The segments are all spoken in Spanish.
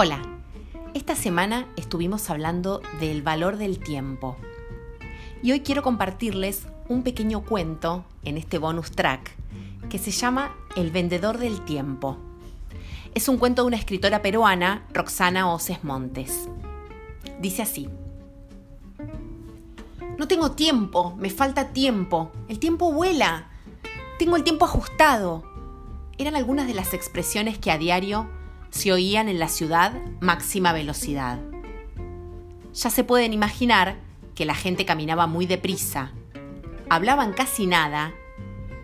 Hola, esta semana estuvimos hablando del valor del tiempo y hoy quiero compartirles un pequeño cuento en este bonus track que se llama El vendedor del tiempo. Es un cuento de una escritora peruana, Roxana Oces Montes. Dice así. No tengo tiempo, me falta tiempo, el tiempo vuela, tengo el tiempo ajustado. Eran algunas de las expresiones que a diario se oían en la ciudad máxima velocidad. Ya se pueden imaginar que la gente caminaba muy deprisa, hablaban casi nada,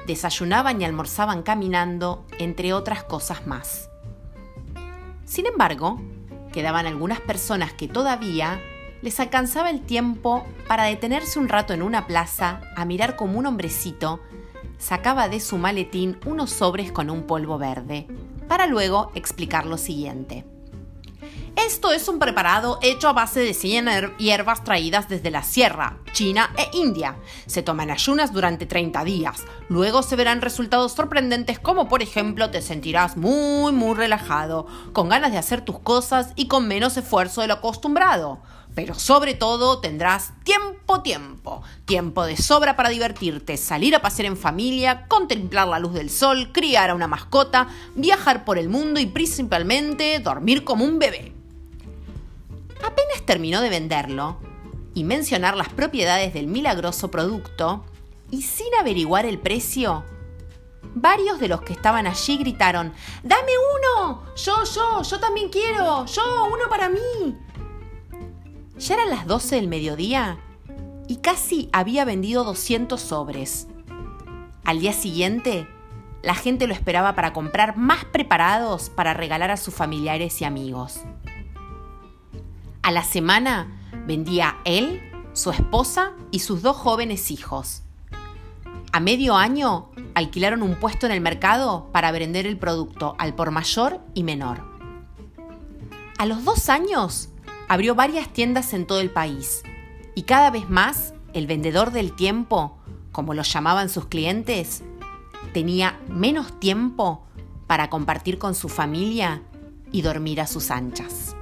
desayunaban y almorzaban caminando, entre otras cosas más. Sin embargo, quedaban algunas personas que todavía les alcanzaba el tiempo para detenerse un rato en una plaza a mirar como un hombrecito sacaba de su maletín unos sobres con un polvo verde, para luego explicar lo siguiente. Esto es un preparado hecho a base de 100 hierbas traídas desde la sierra, China e India. Se toman ayunas durante 30 días. Luego se verán resultados sorprendentes como por ejemplo te sentirás muy muy relajado, con ganas de hacer tus cosas y con menos esfuerzo de lo acostumbrado. Pero sobre todo tendrás tiempo, tiempo, tiempo de sobra para divertirte, salir a pasear en familia, contemplar la luz del sol, criar a una mascota, viajar por el mundo y principalmente dormir como un bebé. Apenas terminó de venderlo y mencionar las propiedades del milagroso producto, y sin averiguar el precio, varios de los que estaban allí gritaron, ¡Dame uno! Yo, yo, yo también quiero, yo, uno para mí. Ya eran las 12 del mediodía y casi había vendido 200 sobres. Al día siguiente, la gente lo esperaba para comprar más preparados para regalar a sus familiares y amigos. A la semana vendía él, su esposa y sus dos jóvenes hijos. A medio año alquilaron un puesto en el mercado para vender el producto al por mayor y menor. A los dos años abrió varias tiendas en todo el país y cada vez más el vendedor del tiempo, como lo llamaban sus clientes, tenía menos tiempo para compartir con su familia y dormir a sus anchas.